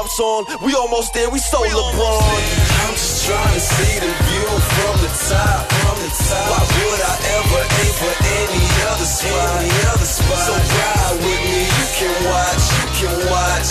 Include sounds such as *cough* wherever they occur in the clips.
ups on. We almost there, we so LeBron. I'm just trying to see the view from the top. From the top. Why would I ever aim for any other spot? Any other spot? So ride with me, you can watch, you can watch.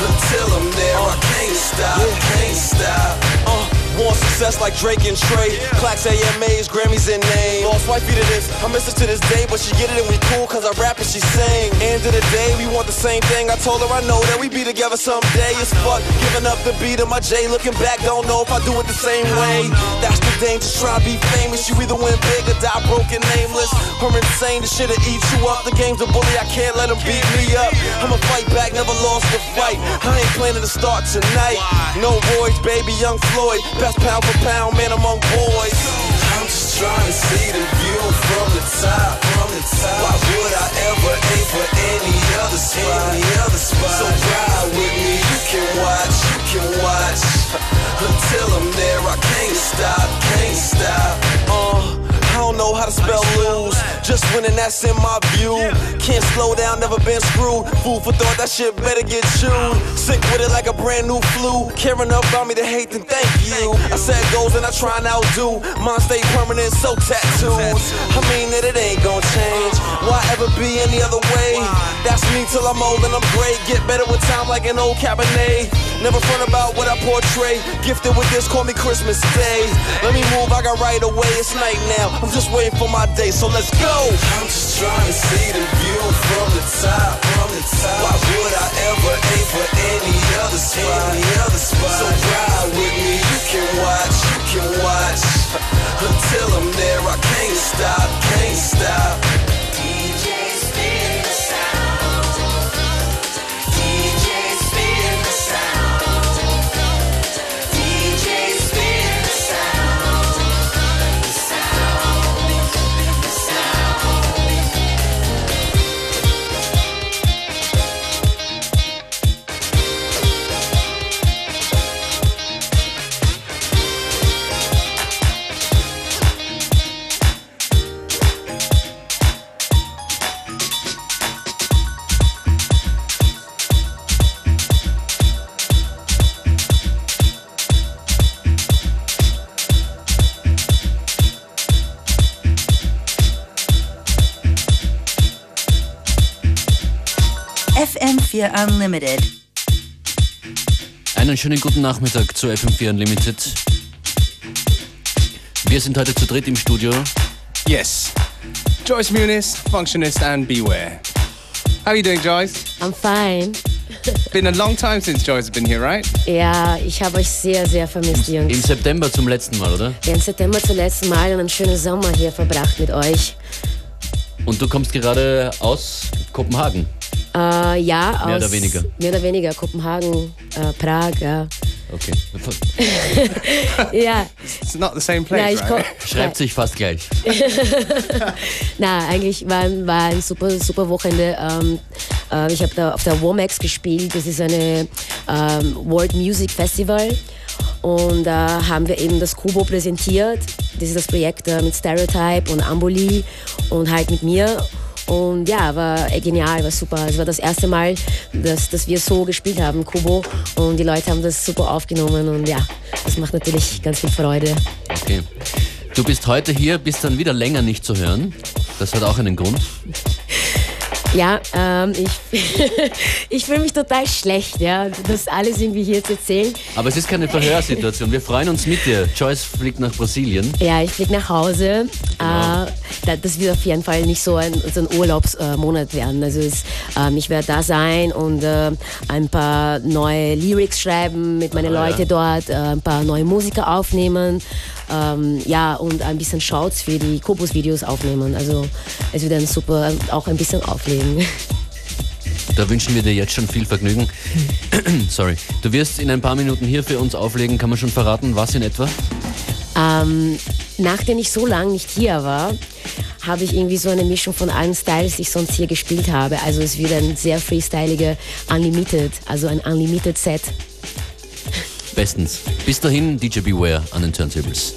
Until I'm there, I can't stop, can't stop. Uh, want success like Drake and Trey. Plaques, AMAs, Grammys, and names. Lost wifey to this, I miss her to this day, but she get it and we cool cause I rap and she sing. End of the day, we want same thing. I told her I know that we be together someday. It's fuck, giving up the beat of my J. Looking back, don't know if I do it the same way. That's the danger, try to be famous. You either win big or die broken, nameless. Or insane, the shit'll eat you up. The game's a bully, I can't let him beat me up. I'ma fight back, never lost a fight. I ain't planning to start tonight. No boys, baby, young Floyd. Best pound for pound, man among boys. Trying to see the view from the top. From the top. Why would I ever aim for any other spot? Any other spot? So ride with me, you can watch, you can watch. Until I'm there, I can't stop, can't stop. Uh. Don't know how to spell lose. Just winning, that's in my view. Can't slow down, never been screwed. Food for thought, that shit better get chewed. Sick with it like a brand new flu. Caring about me to hate, then thank you. I set goals and I try and outdo. Mine stay permanent, so tattooed. I mean that it ain't gonna change. Why ever be any other way? That's me till I'm old and I'm great. Get better with time like an old Cabernet. Never front about what I portray. Gifted with this, call me Christmas Day. Let me move, I got right away. It's night now. I'm just waiting for my day, so let's go. I'm just trying to see the view from the top. From the top. Why would I ever aim for any other spot? Any other spot? So ride with me, you can watch, you can watch. Until I'm there, I can't stop, can't stop. FM4 Unlimited. Einen schönen guten Nachmittag zu FM4 Unlimited. Wir sind heute zu dritt im Studio. Yes. Joyce Muniz, Functionist, and Beware. How are you doing, Joyce? I'm fine. Been a long time since Joyce has been here, right? Ja, ich habe euch sehr, sehr vermisst, Im Jungs. September zum letzten Mal, oder? Im September zum letzten Mal und einen schönen Sommer hier verbracht mit euch. Und du kommst gerade aus Kopenhagen. Äh, ja, aus... Mehr oder weniger. Mehr oder weniger. Kopenhagen, äh, Prag, ja. Okay. *laughs* *laughs* Ja, It's not the same na, place, ich komm, right? Schreibt sich fast gleich. *laughs* Na, eigentlich war, war ein super, super Wochenende. Ähm, äh, ich habe da auf der Womax gespielt. Das ist eine ähm, World Music Festival. Und da haben wir eben das Kubo präsentiert. Das ist das Projekt äh, mit Stereotype und Amboli und halt mit mir. Und ja, war genial, war super. Es war das erste Mal, dass, dass wir so gespielt haben, Kubo. Und die Leute haben das super aufgenommen. Und ja, das macht natürlich ganz viel Freude. Okay. Du bist heute hier, bist dann wieder länger nicht zu hören. Das hat auch einen Grund. *laughs* Ja, ähm, ich, *laughs* ich fühle mich total schlecht, ja, das alles irgendwie hier zu erzählen. Aber es ist keine Verhörsituation. Wir freuen uns mit dir. Joyce fliegt nach Brasilien. Ja, ich fliege nach Hause. Genau. Äh, das wird auf jeden Fall nicht so ein, so ein Urlaubsmonat werden. Also es, ähm, ich werde da sein und äh, ein paar neue Lyrics schreiben mit meinen ah, Leuten ja. dort, äh, ein paar neue Musiker aufnehmen. Ähm, ja, und ein bisschen Shouts für die Kobus-Videos aufnehmen. Also es wird dann super auch ein bisschen auflegen. *laughs* Da wünschen wir dir jetzt schon viel Vergnügen. *clears throat* Sorry. Du wirst in ein paar Minuten hier für uns auflegen. Kann man schon verraten, was in etwa? Ähm, nachdem ich so lange nicht hier war, habe ich irgendwie so eine Mischung von allen Styles, die ich sonst hier gespielt habe. Also es wird ein sehr freestyliger Unlimited, also ein Unlimited Set. Bestens. Bis dahin DJ Beware an den Turntables.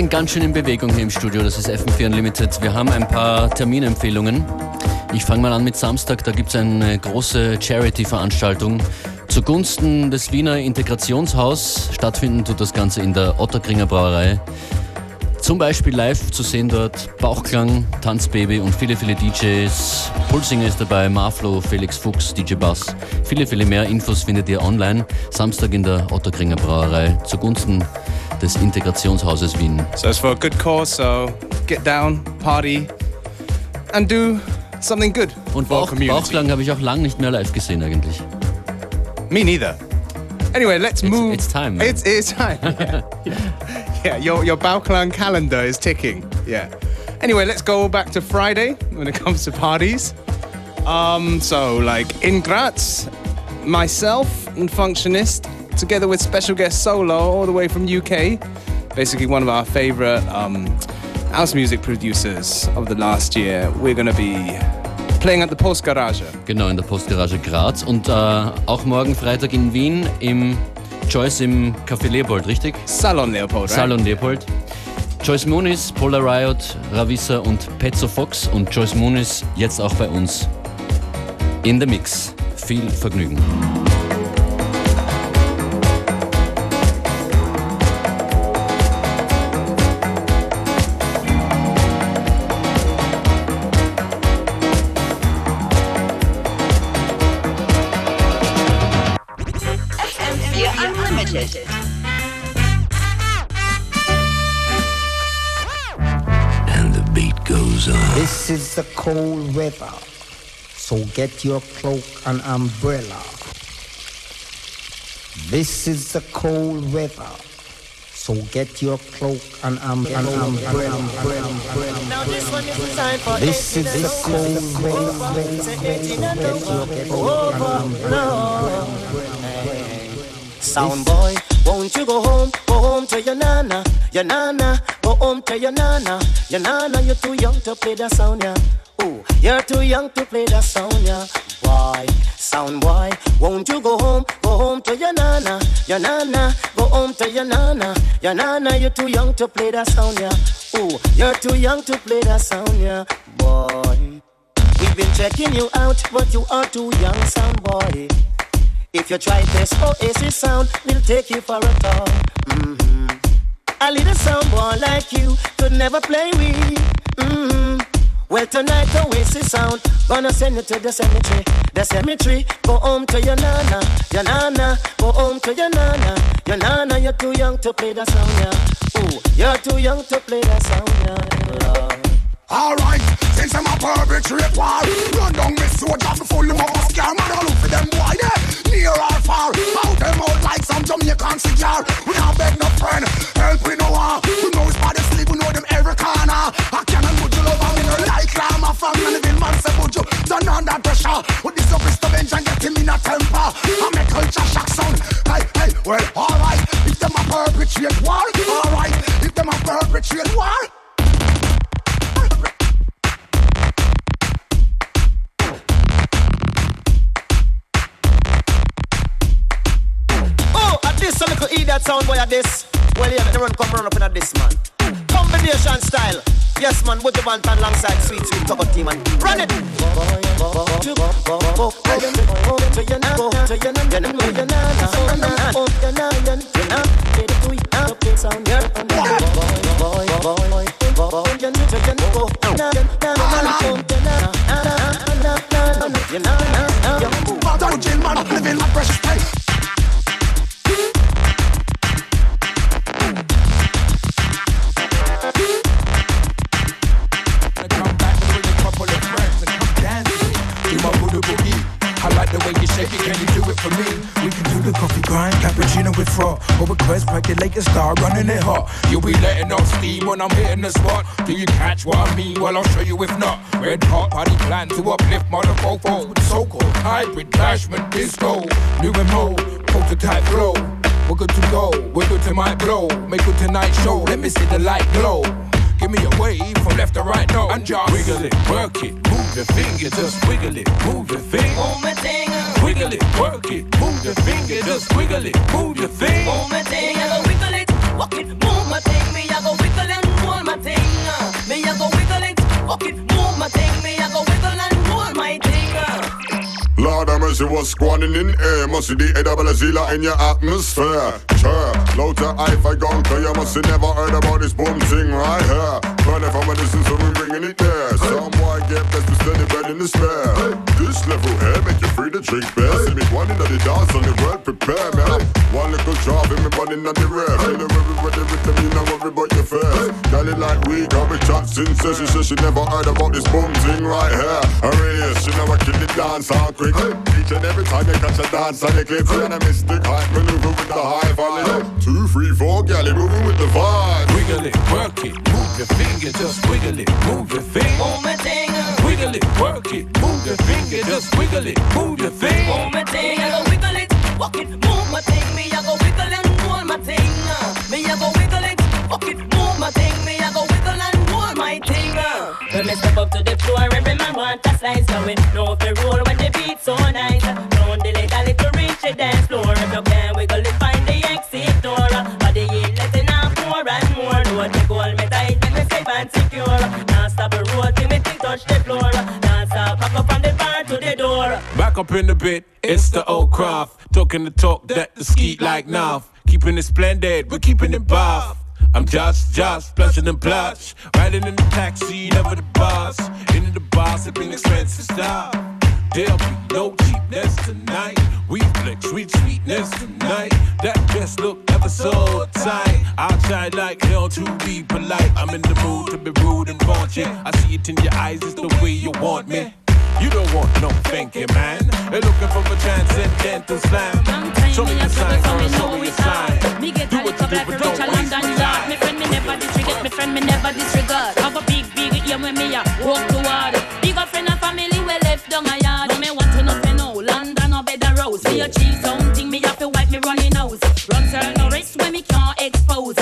Sind ganz schön in Bewegung hier im Studio, das ist FM4 Unlimited. Wir haben ein paar Terminempfehlungen. Ich fange mal an mit Samstag, da gibt es eine große Charity-Veranstaltung zugunsten des Wiener Integrationshaus. Stattfinden tut das Ganze in der Otterkringer Brauerei. Zum Beispiel live zu sehen dort Bauchklang, Tanzbaby und viele, viele DJs. Pulsinger ist dabei, Marflo, Felix Fuchs, DJ Bass. Viele, viele mehr Infos findet ihr online. Samstag in der Otterkringer Brauerei zugunsten des Integrationshauses Wien. So it's for a good cause, so get down, party, and do something good Und Bauch, community. Bauchklang habe ich auch lang nicht mehr live gesehen eigentlich. Me neither. Anyway, let's It's- move. it's time, man. It's, it's time. Yeah, *laughs* yeah. yeah your, your Bauchklang calendar is ticking. Yeah. Anyway, let's go back to Friday when it comes to parties. Um, so, like in Graz, myself and Functionist, together with special guest Solo, all the way from UK, basically one of our favorite um, house music producers of the last year. We're gonna be playing at the Post Garage. Genau, in der Postgarage Graz. Und äh, auch morgen Freitag in Wien im Joyce im Café Leopold, richtig? Salon Leopold, right? Salon Leopold. Joyce Moonis, Polar Riot, Ravissa und Pezzo Fox. Und Joyce Moonis jetzt auch bei uns in the Mix. Viel Vergnügen. This is the cold weather, so get your cloak and umbrella. This is the cold weather, so get your cloak and um, and umbrella. Now this one is designed for This is the cold weather, so get your cloak and umbrella. Sound boy, won't you go home? Go home to your nana, your nana. Go home to your nana, your nana. You're too young to play the sound, yeah. Ooh, you're too young to play the sound, yeah. Why? Sound boy, won't you go home? Go home to your nana, your nana. Go home to your nana, your nana. You're too young to play the sound, yeah. Ooh, you're too young to play the sound, yeah. Boy, we've been checking you out, but you are too young, sound boy. If you try this Oasis sound, we'll take you for a tour. hmm A little boy like you could never play with. hmm Well, tonight the Oasis sound gonna send you to the cemetery. The cemetery, go home to your nana, your nana. Go home to your nana, your nana. You're too young to play that song, yeah. Ooh, you're too young to play that song, yeah. Alright, since I'm a perpetrate war Run down me soldier full up a scare Man, I look for them boy there Near or far. Out them out like some Jamaican cigar. We not beg no friend. Help we no one ah. We know it's body sleep. We know them every corner. I cannot put you love Me no like lamb A fan and the bill man say Would you turn under pressure? With this Mr. Bench And get him in a temper. I make culture shock sound. Hey, hey, well, alright If them a perpetrate war Alright, if them a perpetrate war This, could eat that sound boy at this. Well, yeah, run come run up in at this, man. Combination style. Yes, man, with the band alongside Sweet Sweet Coco Team, man. Run it! Father jail man, living my precious place. Shake it. Can you do it for me? We can do the coffee grind, cappuccino with froth. Or percolate the star running it hot. You'll be letting off steam when I'm hitting the spot. Do you catch what I mean? Well, I'll show you if not. Red hot party plan to uplift mother fofos with so-called hybrid bashment disco. New and old, prototype flow. We're good to go. We're good to my blow. Make good tonight show. Let me see the light glow. Give me a wave from left to right now and just wiggle it, work it, move your finger, just wiggle it, move your thing, wiggle it, work it, move your finger, just wiggle it, move your thing, move my thing, I go wiggle it, walk it, move my thing, me I go wiggle it, move my thing, me I go wiggle it, walk it, move my thing, me I go mercy, what's squatting in air? Must see the double zilla in your atmosphere. Sure, low to high I gone clear. Must have never heard about this boom thing right here. Burn it from a distance, so we bringing it there. Some boy get best to steady bread in the spare. This level here make you free to drink beer. See me one in the dance on the world, prepare me. One little drop in me running on the rear. Feel everybody with them, you know worry about your face. Got like we got me chat since she said she never heard about this boom thing right here. Hurry, she know I kill the dance all quick. Each and every time you catch a dance on the clip, and a mystic hype maneuver with the high volley. Two, three, four, galley moving with the vibe. Wiggle it, work it, move your finger, just wiggle it, move your finger. Move my thing, Wiggle it, work it, move your finger, just wiggle it, move your thing. move my thing. I go wiggle it, walk it, move my thing. Me I go wiggle and hold my thing. Me I go wiggle it, walk it, move my thing. Me I go wiggle and hold my thing. When me step up to the floor, every man want a slice. So we know in the bit, it's the old craft. Talking the talk that the skeet like now. Keeping it splendid, we're keeping it buff. I'm just, just, plushing and plush. Riding in the taxi, never the bus. Into the bar, sipping expensive stuff. There'll be no cheapness tonight. We flex sweet sweetness tonight. That dress look ever so tight. I'll try like hell to be polite. I'm in the mood to be rude and raunchy. I see it in your eyes, it's the way you want me. You don't want no thinking, man. They're looking for a transcendental slam. Show me your sign, girl, show me your sign. Me get Do a what you do, but don't a waste London my yard. time. Me friend me never disregard. Me friend me never disregard. Have a big big ear when me a walk toward. Big up friend and family we left down a yard. No me want to know no. London or bed a rose. Me a cheese something me have to wipe me running nose. Run turn no race when me can't expose.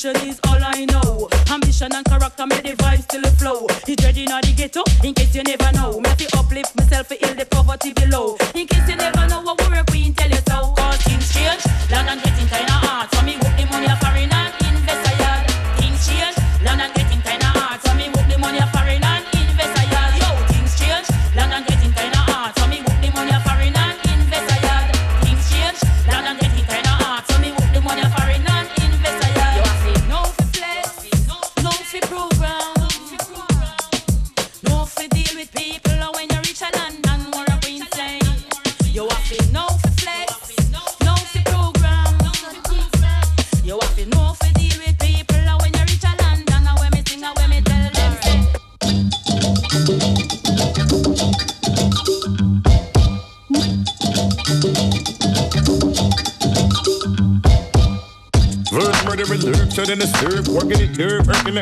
Sufferation is all I know. Ambition and character make the vibes still flow. He dreading out the ghetto in case you never know. Have to uplift myself heal the poverty below.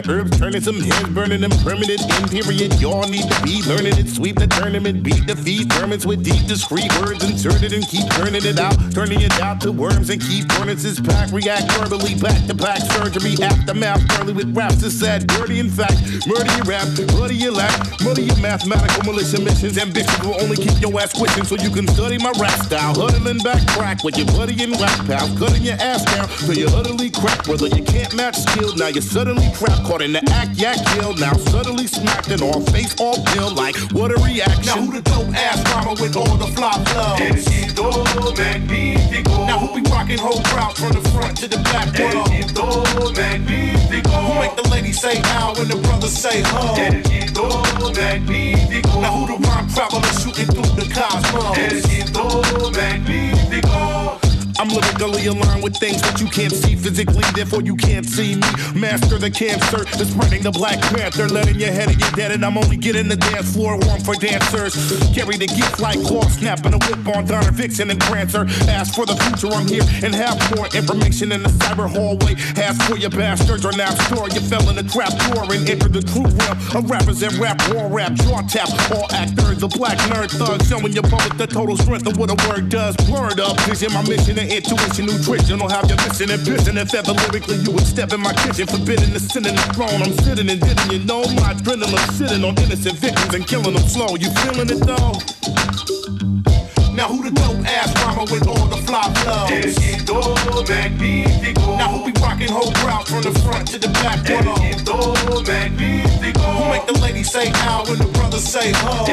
Herbs, turning some heads, burning them permanent. In period, y'all need to be learning it. Sweep the tournament, beat defeat, sermons with deep, discreet words inserted and keep turning it out, turning it out to worms and keep furnaces packed. React verbally, back to back surgery, aftermath, early with raps is sad, dirty in fact. Murder your rap, bloody your lack, muddy your mathematical militia missions. Ambitions will only keep your ass quitting so you can study my rap style. Huddling back crack with your buddy and rap pal, cutting your ass down till you utterly crack. Whether you can't match skill, now you're suddenly trapped, caught in the yak kill. Now suddenly smacked and all face, all pill. Like what a reaction. Now who the dope ass mama with all the flop flows? Éxito magnífico. Now who be rocking whole crowds from the front to the back? World? Éxito magnífico. Who make the ladies say ow when the brothers say ho? Éxito magnífico. Now who the rhyme traveler shooting through the cosmos? Éxito magnífico. I'm lyrically aligned with things that you can't see physically, therefore you can't see me. Master the cancer, the spreading the Black Panther, letting your head and your dead, and I'm only getting the dance floor warm for dancers. Carry the gift like claw snapping a whip on Donner Vixen and Prancer. Ask for the future, I'm here and have more information in the cyber hallway. Ask for your bastards or now store. You fell in the trap door and entered the true realm of rappers and rap, war rap, jaw tap, all actors, the black nerd thug, showing your public the total strength of what a word does. Blurred up vision, my mission to intuition nutrition, don't have you missing and pissing. If ever lyrically you would step in my kitchen, forbidden to sit in the throne. I'm sitting and didn't you know my adrenaline sitting on innocent victims and killing them slow. You feeling it though? Now who the dope ass mama with all the fly flows? Now who be rocking whole crowd from the front to the back? Éxito. Who make the lady say ow when the brothers say ho?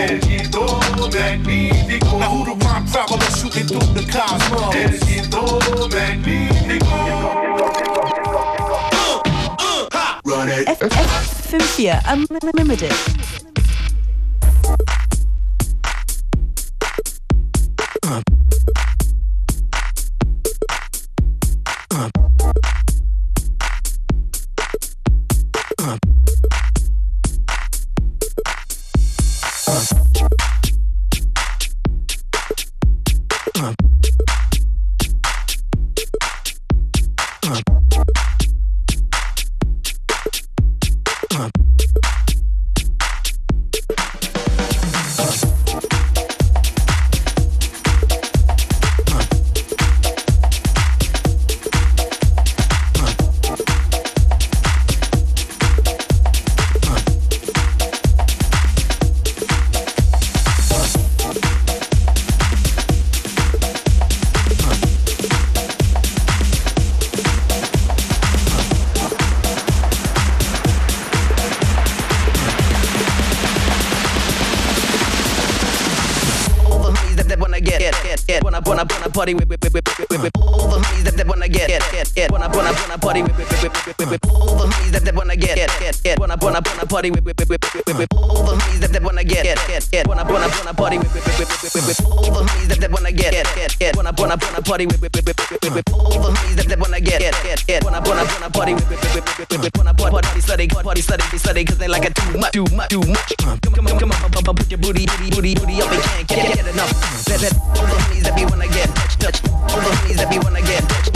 Now who the rhyme traveler shooting through the cosmos? Éxito magnífico. Run it. FM4 Unlimited. Party with, with, with, with, with, with, all the honeys that, that wanna get, get, get, get, wanna, wanna, wanna party with, with, with, with, with, with, all the honeys that, that wanna get, get, get, get, wanna, wanna, wanna party with, with, with, with, wanna, wanna, party with, with, with, with, with, with, all the honeys that, that wanna get, get, get, wanna, wanna, wanna party with, with, with, with, with, all the honeys that, that wanna get, get, get, wanna, wanna, wanna party with, with, with, with, with, wanna party, party, study, party, study, study, 'cause they like it too much, too much, too much. Come, come, come, come on, put your booty, booty, booty, booty up and can't get, enough. That, that, all the honeys that be wanna get touch, touch, all the honeys that be wanna get touch,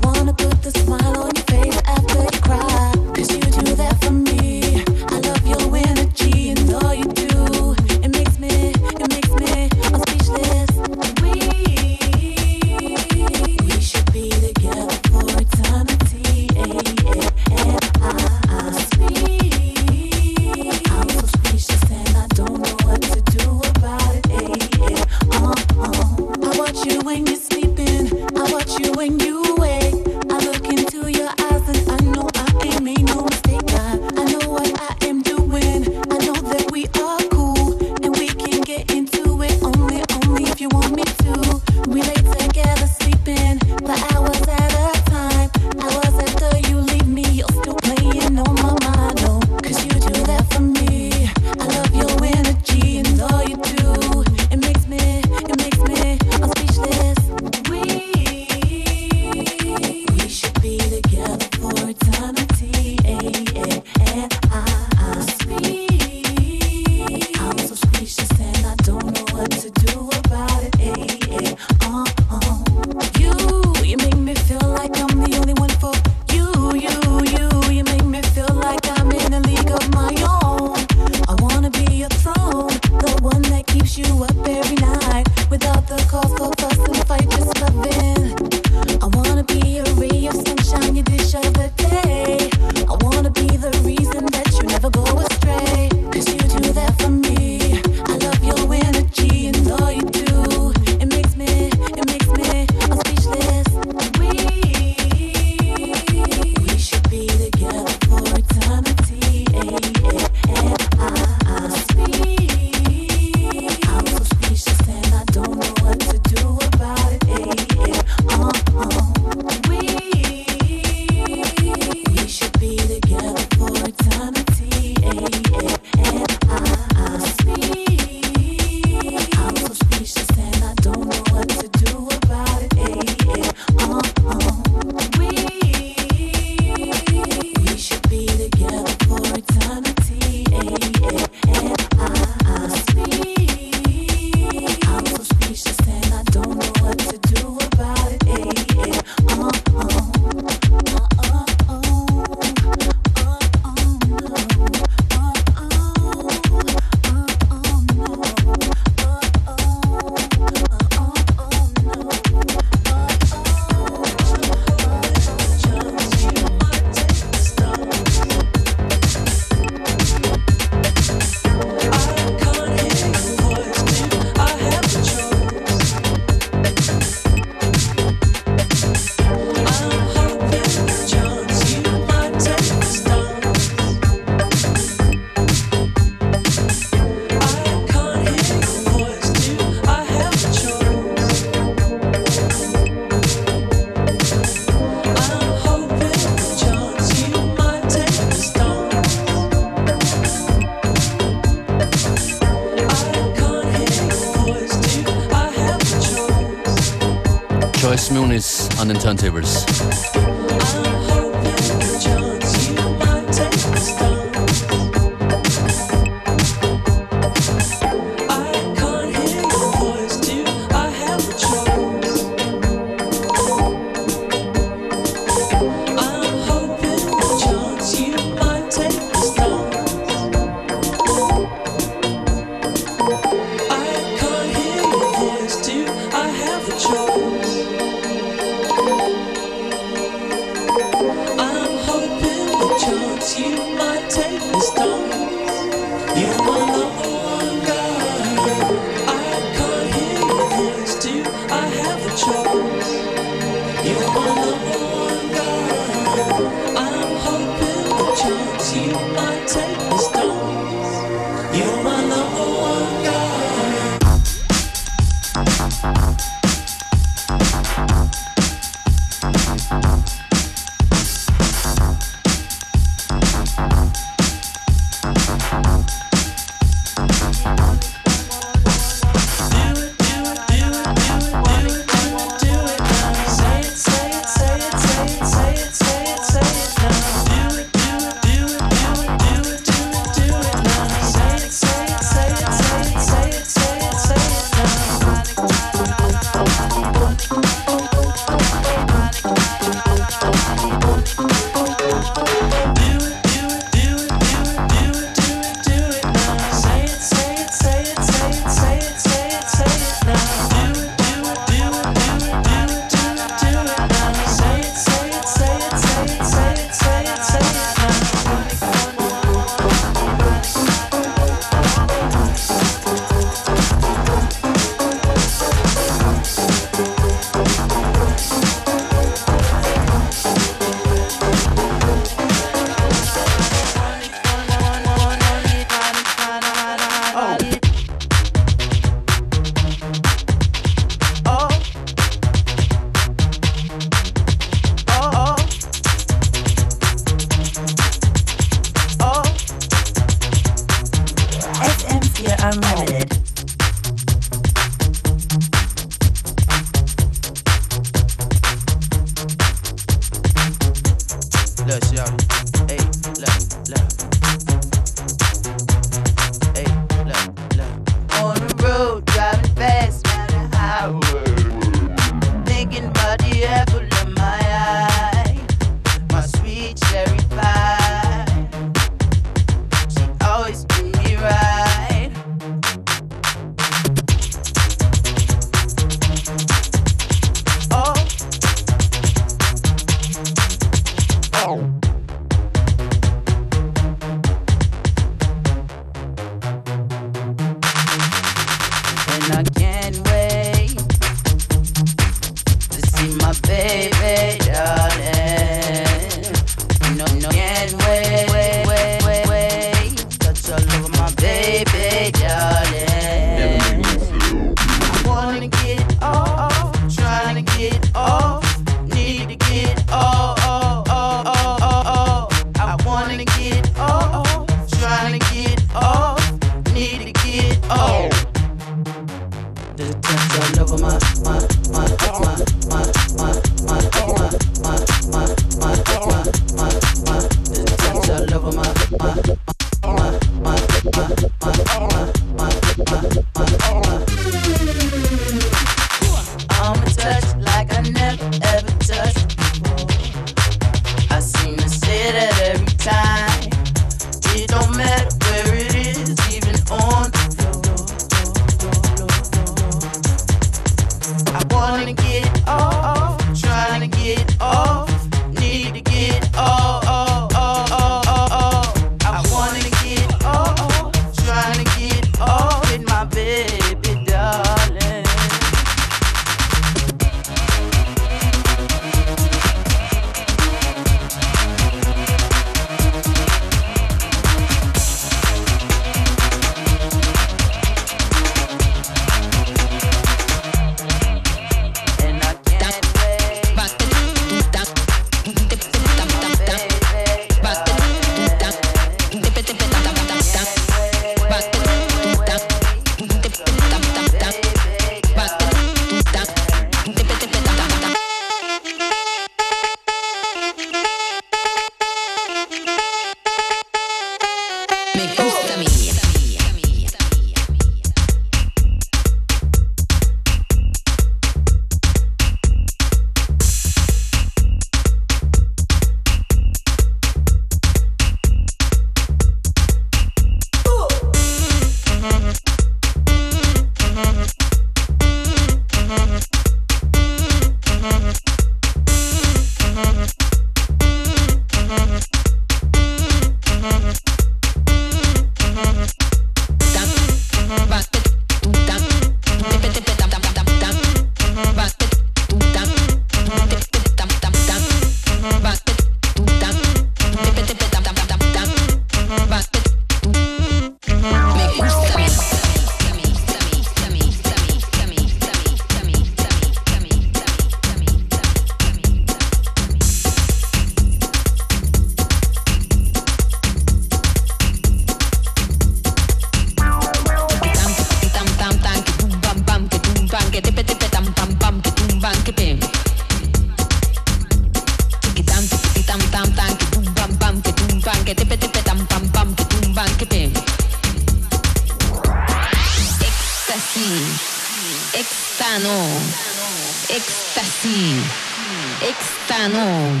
extano,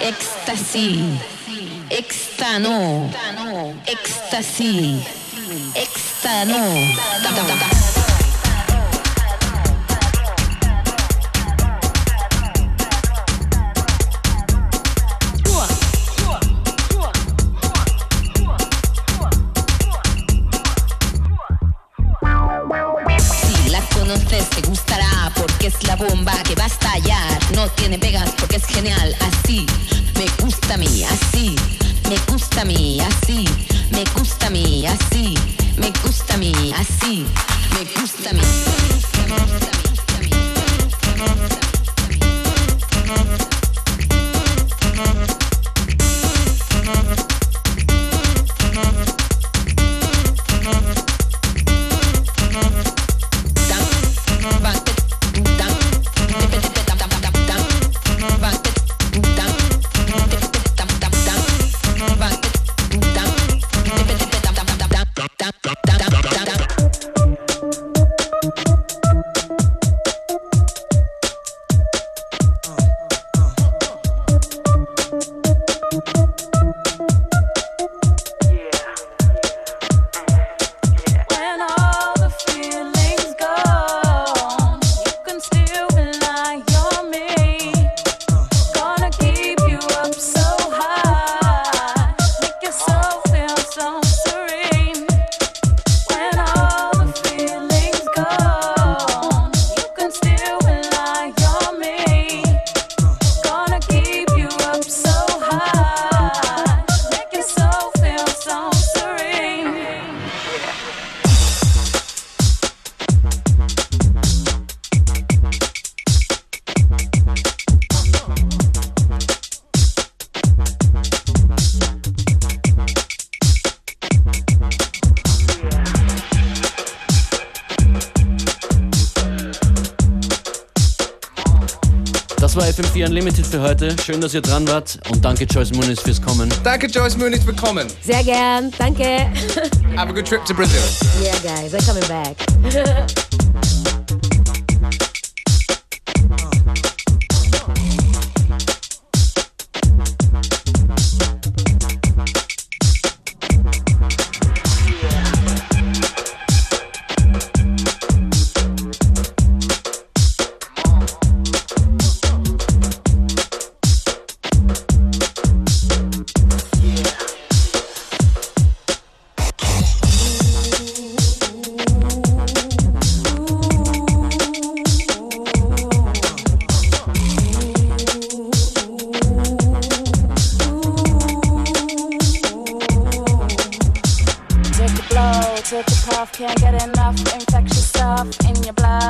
éxtasis, extano, éxtasis, extano. für heute. Schön, dass ihr dran wart und danke Joyce Muniz fürs Kommen. Danke Joyce Muniz fürs Kommen. Sehr gern, danke. Have a good trip to Brazil. Yeah guys, I'm coming back. *laughs* took a puff, can't get enough infectious stuff in your blood.